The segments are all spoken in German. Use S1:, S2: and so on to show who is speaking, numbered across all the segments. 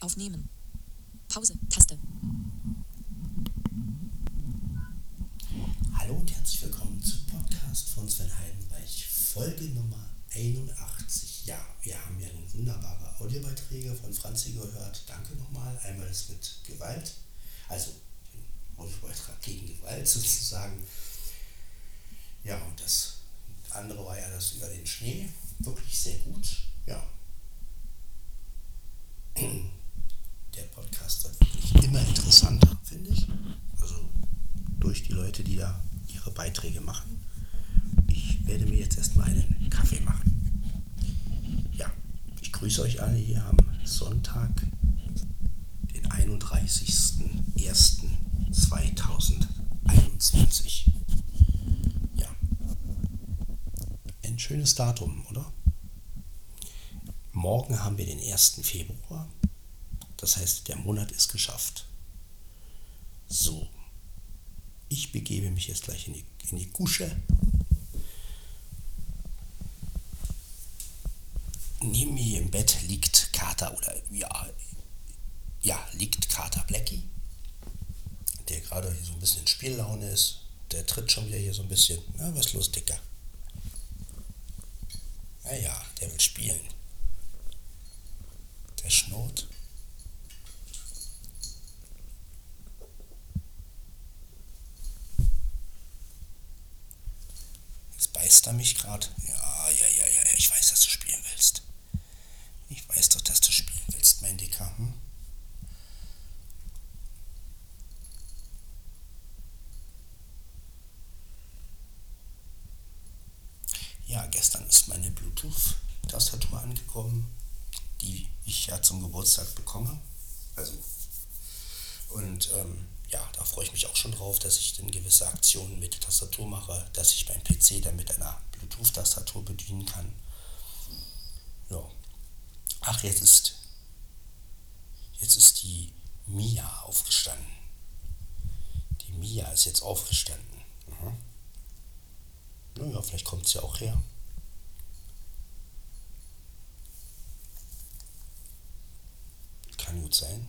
S1: Aufnehmen. Pause. Taste.
S2: Hallo und herzlich willkommen zum Podcast von Sven Heidenreich, Folge Nummer 81. Ja, wir haben ja nun wunderbare Audiobeiträge von Franzi gehört. Danke nochmal. Einmal das mit Gewalt, also den Audiobeitrag gegen Gewalt sozusagen. Ja, und das andere war ja das über den Schnee. Wirklich sehr gut. Ja. Der Podcast wird wirklich immer interessanter, finde ich. Also durch die Leute, die da ihre Beiträge machen. Ich werde mir jetzt erstmal einen Kaffee machen. Ja, ich grüße euch alle hier am Sonntag, den 31.01.2021. Ja, ein schönes Datum, oder? Morgen haben wir den 1. Februar. Das heißt, der Monat ist geschafft. So, ich begebe mich jetzt gleich in die, in die Kusche. Neben mir im Bett liegt Kater oder ja, ja, liegt Kater Blackie, der gerade hier so ein bisschen in Spiellaune ist. Der tritt schon wieder hier so ein bisschen. Na, was ist los, Dicker? Naja, der will spielen. Der schnurrt. Jetzt beißt er mich gerade. Ja, ja, ja, ja, ich weiß, dass du spielen willst. Ich weiß doch, dass du spielen willst, mein Dicker. Hm? Ja, gestern ist meine Bluetooth-Tastatur angekommen, die ich ja zum Geburtstag bekomme. Also, und ähm, ja, da freue ich mich auch schon drauf, dass ich dann gewisse Aktionen mit der Tastatur mache, dass ich meinen PC dann mit einer Bluetooth-Tastatur bedienen kann. Ja. Ach, jetzt ist, jetzt ist die Mia aufgestanden. Die Mia ist jetzt aufgestanden. Mhm. Naja, vielleicht kommt sie auch her. Kann gut sein.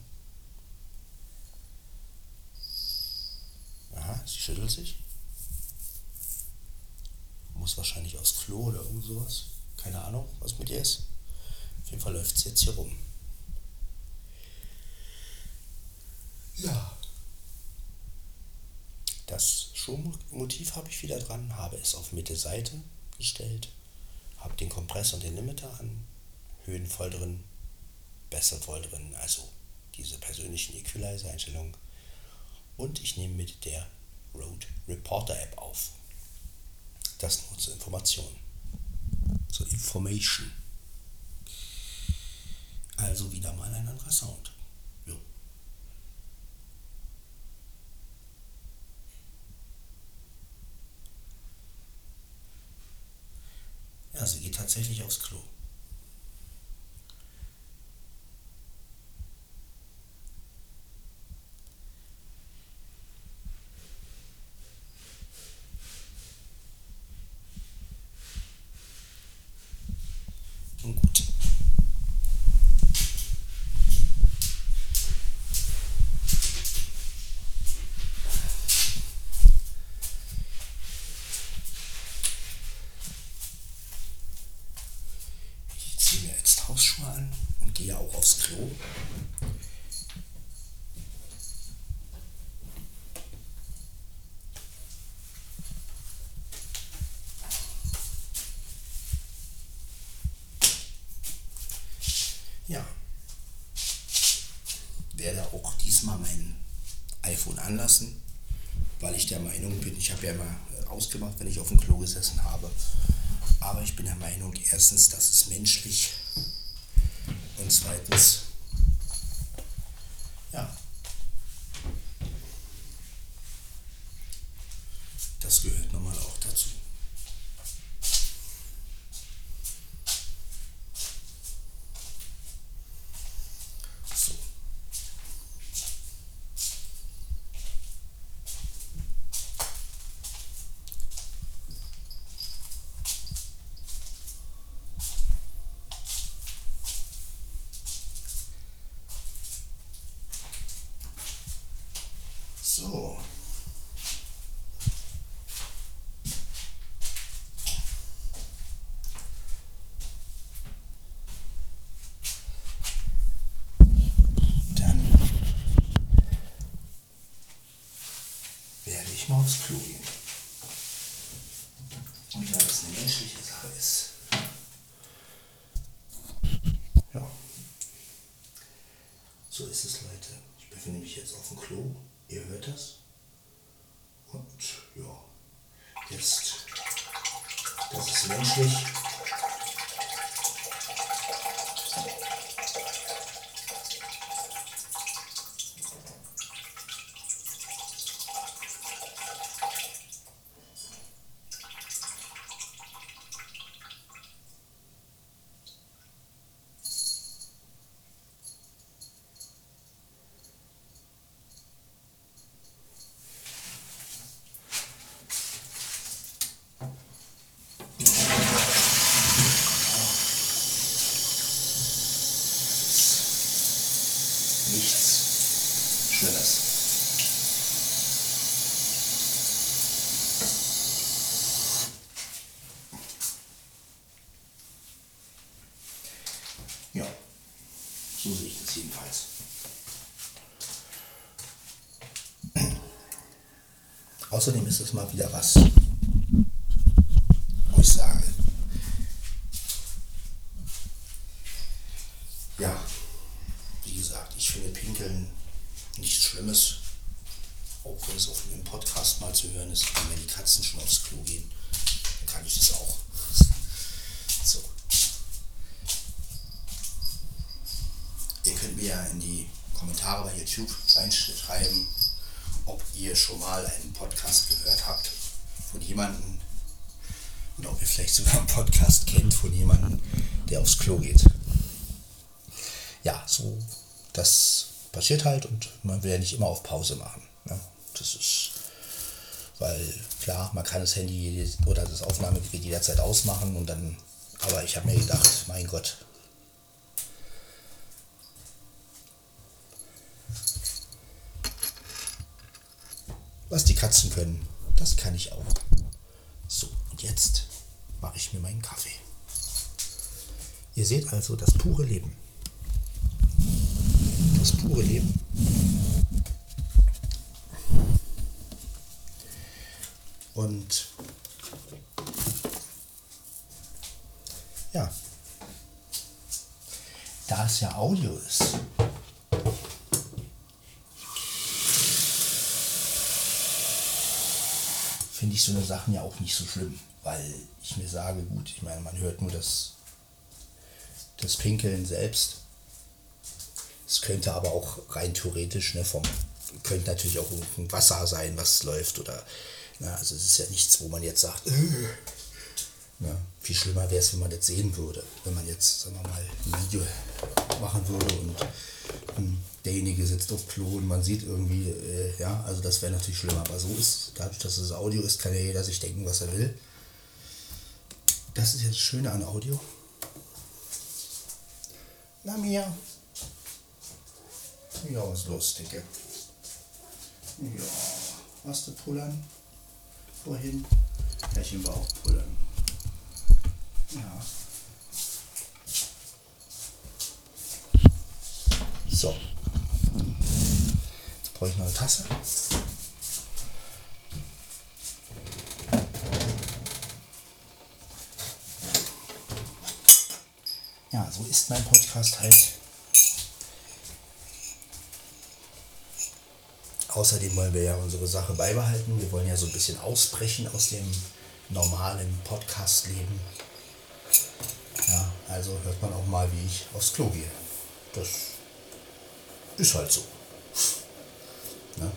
S2: Aha, sie schüttelt sich. Muss wahrscheinlich aufs Klo oder irgend sowas. Keine Ahnung, was mit ihr ist. Auf jeden Fall läuft sie jetzt hier rum. Ja. Das Schuhmotiv habe ich wieder dran, habe es auf Mitte Seite gestellt, habe den Kompressor und den Limiter an, Höhen voll drin, Bässe voll drin, also diese persönlichen Equalizer-Einstellungen. Und ich nehme mit der Road Reporter App auf. Das nur zur Information. Zur Information. Also wieder mal ein anderer Sound. Ja, sie geht tatsächlich aufs Klo. Nun gut. Ich ziehe mir jetzt Hausschuhe an und gehe auch aufs Klo. Ja. Werde auch diesmal mein iPhone anlassen, weil ich der Meinung bin, ich habe ja immer äh, ausgemacht, wenn ich auf dem Klo gesessen habe. Aber ich bin der Meinung, erstens, das ist menschlich und zweitens, ja, das gehört nun mal auch dazu. So. echt mal aufs Klo gehen. Und da das eine menschliche Sache ist. Ja. So ist es, Leute. Ich befinde mich jetzt auf dem Klo. Ihr hört das. Und ja, jetzt, das ist menschlich. Schlimmes. Ja, so sehe ich das jedenfalls. Außerdem ist es mal wieder was, wo ich sage, ja, wie gesagt, ich finde Pinkeln nichts Schlimmes. Auch wenn es auf dem Podcast mal zu hören ist, wenn die Katzen schon aufs Klo gehen, dann kann ich das auch. So. Ihr könnt mir ja in die Kommentare bei YouTube reinschreiben, ob ihr schon mal einen Podcast gehört habt von jemandem und ob ihr vielleicht sogar einen Podcast kennt von jemandem, der aufs Klo geht ja, so, das passiert halt und man will ja nicht immer auf Pause machen. Ne? Das ist, weil klar, man kann das Handy oder das Aufnahmegerät jederzeit ausmachen und dann, aber ich habe mir gedacht, mein Gott. Was die Katzen können, das kann ich auch. So, und jetzt mache ich mir meinen Kaffee. Ihr seht also das pure Leben das pure Leben. Und ja, da es ja Audio ist, finde ich so eine Sachen ja auch nicht so schlimm, weil ich mir sage, gut, ich meine, man hört nur das, das Pinkeln selbst es könnte aber auch rein theoretisch, ne, vom, könnte natürlich auch ein Wasser sein, was läuft oder, na, also es ist ja nichts, wo man jetzt sagt, äh, na, viel schlimmer wäre es, wenn man das sehen würde, wenn man jetzt, sagen wir mal, ein Video machen würde und hm, derjenige sitzt auf Klo und man sieht irgendwie, äh, ja, also das wäre natürlich schlimmer, aber so ist, dadurch, dass es Audio ist, kann ja jeder sich denken, was er will. Das ist jetzt das Schöne an Audio. Na Mia. Ja, was los, Dicke? Ja, hast du pullern? Vorhin? Ja, ich war auch pullern. Ja. So. Jetzt brauche ich noch eine Tasse. Ja, so ist mein Podcast halt. Außerdem wollen wir ja unsere Sache beibehalten. Wir wollen ja so ein bisschen ausbrechen aus dem normalen Podcast-Leben. Ja, also hört man auch mal, wie ich aufs Klo gehe. Das ist halt so. Ne?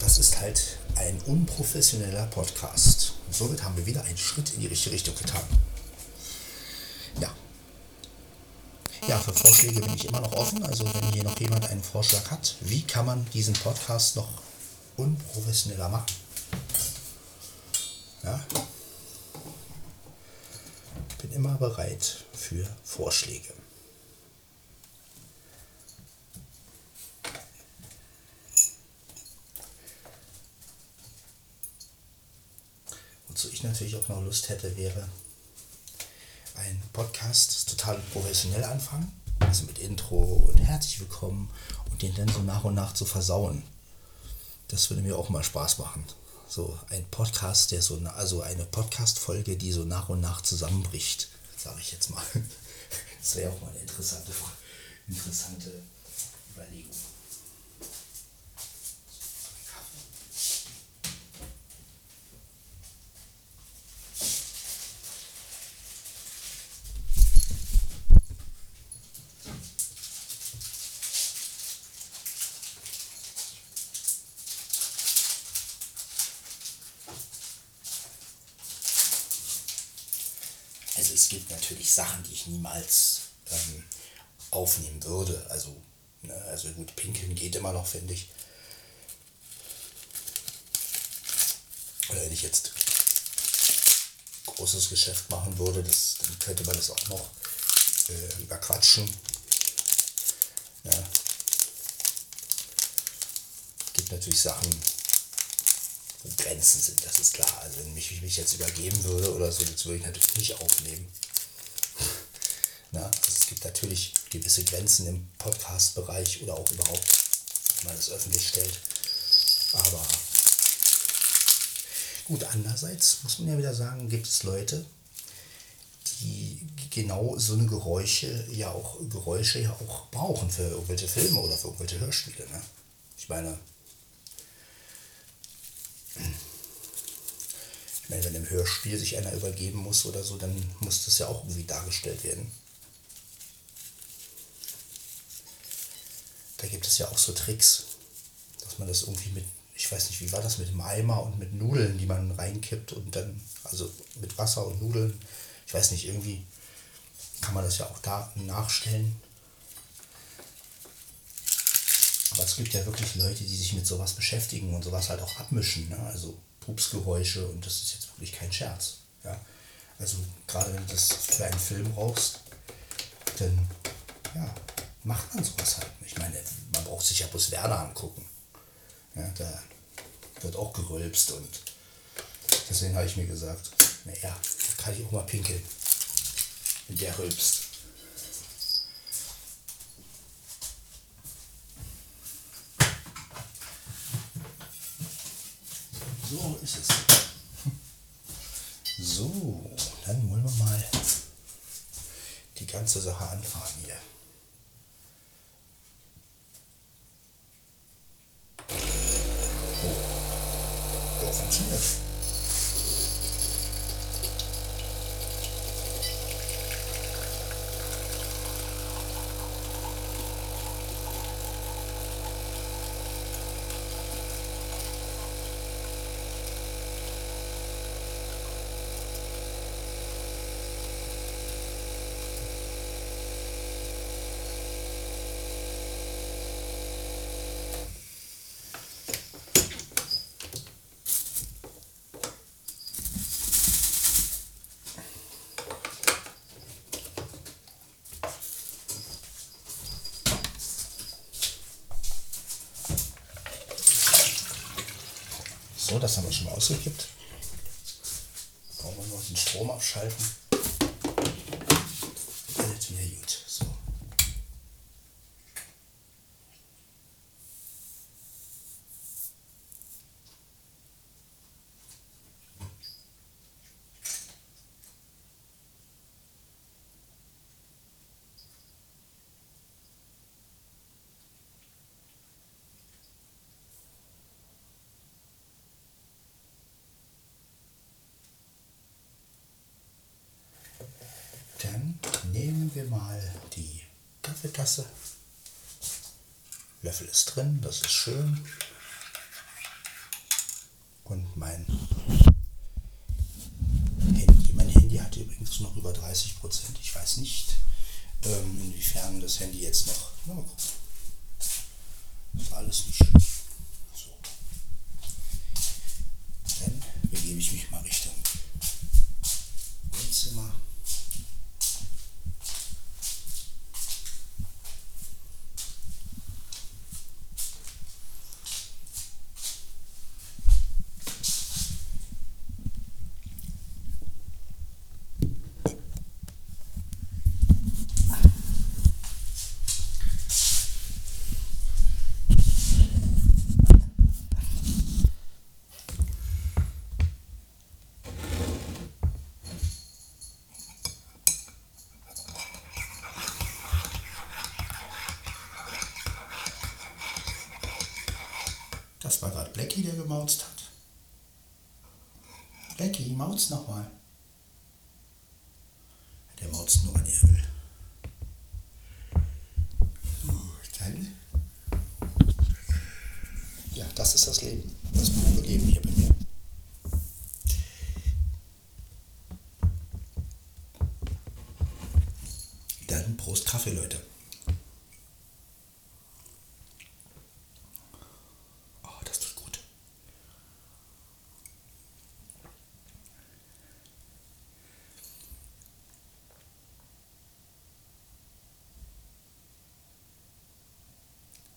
S2: Das ist halt ein unprofessioneller Podcast. Und somit haben wir wieder einen Schritt in die richtige Richtung getan. Ja. Ja, für Vorschläge bin ich immer noch offen. Also wenn hier noch jemand einen Vorschlag hat, wie kann man diesen Podcast noch unprofessioneller machen? Ja. Bin immer bereit für Vorschläge. Wozu ich natürlich auch noch Lust hätte, wäre ein Podcast total professionell anfangen also mit Intro und herzlich willkommen und den dann so nach und nach zu versauen. Das würde mir auch mal Spaß machen. So ein Podcast, der so, also eine Podcast-Folge, die so nach und nach zusammenbricht, sage ich jetzt mal. Das wäre auch mal eine interessante, interessante Überlegung. Also es gibt natürlich Sachen, die ich niemals ähm, aufnehmen würde. Also, ne, also gut, pinkeln geht immer noch, finde ich. Oder wenn ich jetzt großes Geschäft machen würde, das, dann könnte man das auch noch äh, überquatschen. Ja. Gibt natürlich Sachen, Grenzen sind, das ist klar. Also wenn ich mich jetzt übergeben würde oder so, das würde ich natürlich nicht aufnehmen. Na, also es gibt natürlich gewisse Grenzen im Podcast-Bereich oder auch überhaupt, wenn man es öffentlich stellt. Aber gut, andererseits muss man ja wieder sagen, gibt es Leute, die genau so eine Geräusche ja auch Geräusche ja auch brauchen für irgendwelche Filme oder für irgendwelche Hörspiele. Ne? Ich meine, ich meine, wenn im Hörspiel sich einer übergeben muss oder so, dann muss das ja auch irgendwie dargestellt werden. Da gibt es ja auch so Tricks, dass man das irgendwie mit, ich weiß nicht, wie war das mit dem Eimer und mit Nudeln, die man reinkippt und dann, also mit Wasser und Nudeln, ich weiß nicht, irgendwie kann man das ja auch da nachstellen. Aber es gibt ja wirklich Leute, die sich mit sowas beschäftigen und sowas halt auch abmischen. Ne? Also Pupsgeräusche und das ist jetzt wirklich kein Scherz. Ja? Also gerade wenn du das für einen Film brauchst, dann ja, macht man sowas halt. Ich meine, man braucht sich ja bloß Werder angucken. Ja, da wird auch gerülpst und deswegen habe ich mir gesagt, naja, da kann ich auch mal pinkeln, wenn der rülpst. So ist es. So, dann wollen wir mal die ganze Sache anfahren hier. Oh, der funktioniert. So, das haben wir schon mal ausgekippt. Brauchen wir noch den Strom abschalten. Alles wieder gut. So. Dann nehmen wir mal die Kaffeetasse. Löffel ist drin, das ist schön. Und mein Handy, mein Handy hat übrigens noch über 30 Prozent. Ich weiß nicht, ähm, inwiefern das Handy jetzt noch. Mal gucken. Ist alles nicht schön. So. Dann begebe ich mich mal Richtung Wohnzimmer. Das war gerade Blackie, der gemauzt hat. Blackie, mauz nochmal. Der mauzt nur, wann er will. Dann. Ja, das ist das Leben. Das pure Leben hier bei mir. Dann Prost Kaffee, Leute. Oh, das tut gut.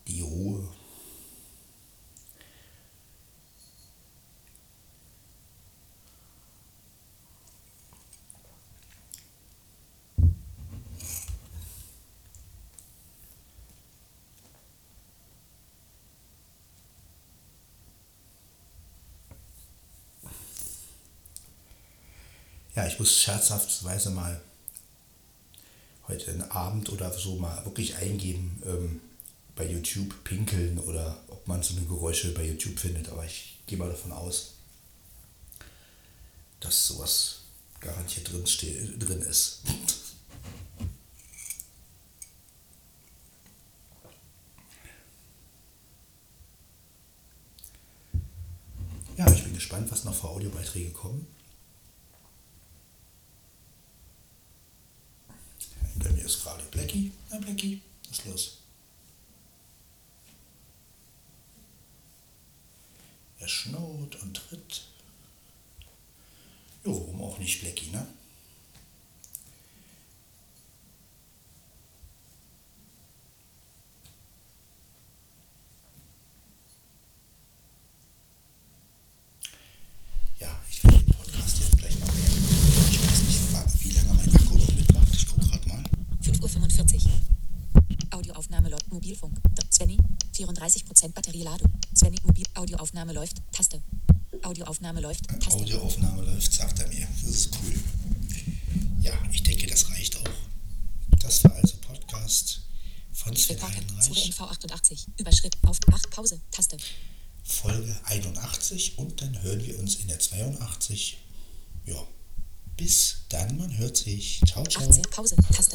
S2: Die Ruhe. Ja, ich muss scherzhafterweise mal heute Abend oder so mal wirklich eingeben ähm, bei YouTube pinkeln oder ob man so eine Geräusche bei YouTube findet. Aber ich gehe mal davon aus, dass sowas garantiert drin, drin ist. Ja, ich bin gespannt, was noch für Audiobeiträge kommen. Hinter mir ist gerade Blackie. Na, Blackie, was ist los? Er schnurrt und tritt. Jo, warum auch nicht Blackie, ne? Ja, ich will den Podcast jetzt gleich mal beenden. Ich weiß nicht, wie lange mein Akku noch mitmacht. Ich gucke gerade mal.
S1: 5.45 Uhr. Audioaufnahme läuft. Mobilfunk. D- Svenny. 34% Batterieladung. Svenny. Mobil. Audioaufnahme läuft. Taste. Audioaufnahme läuft. Taste.
S2: Audioaufnahme läuft, sagt er mir. Das ist cool. Ja, ich denke, das reicht auch. Das war also Podcast von Sven. Heidenreich,
S1: NV 88. Überschrift. Auf. Ach. Pause. Taste.
S2: Folge 81 und dann hören wir uns in der 82. Ja, bis dann, man hört sich. Ciao, ciao.
S1: 18. Pause. Taste.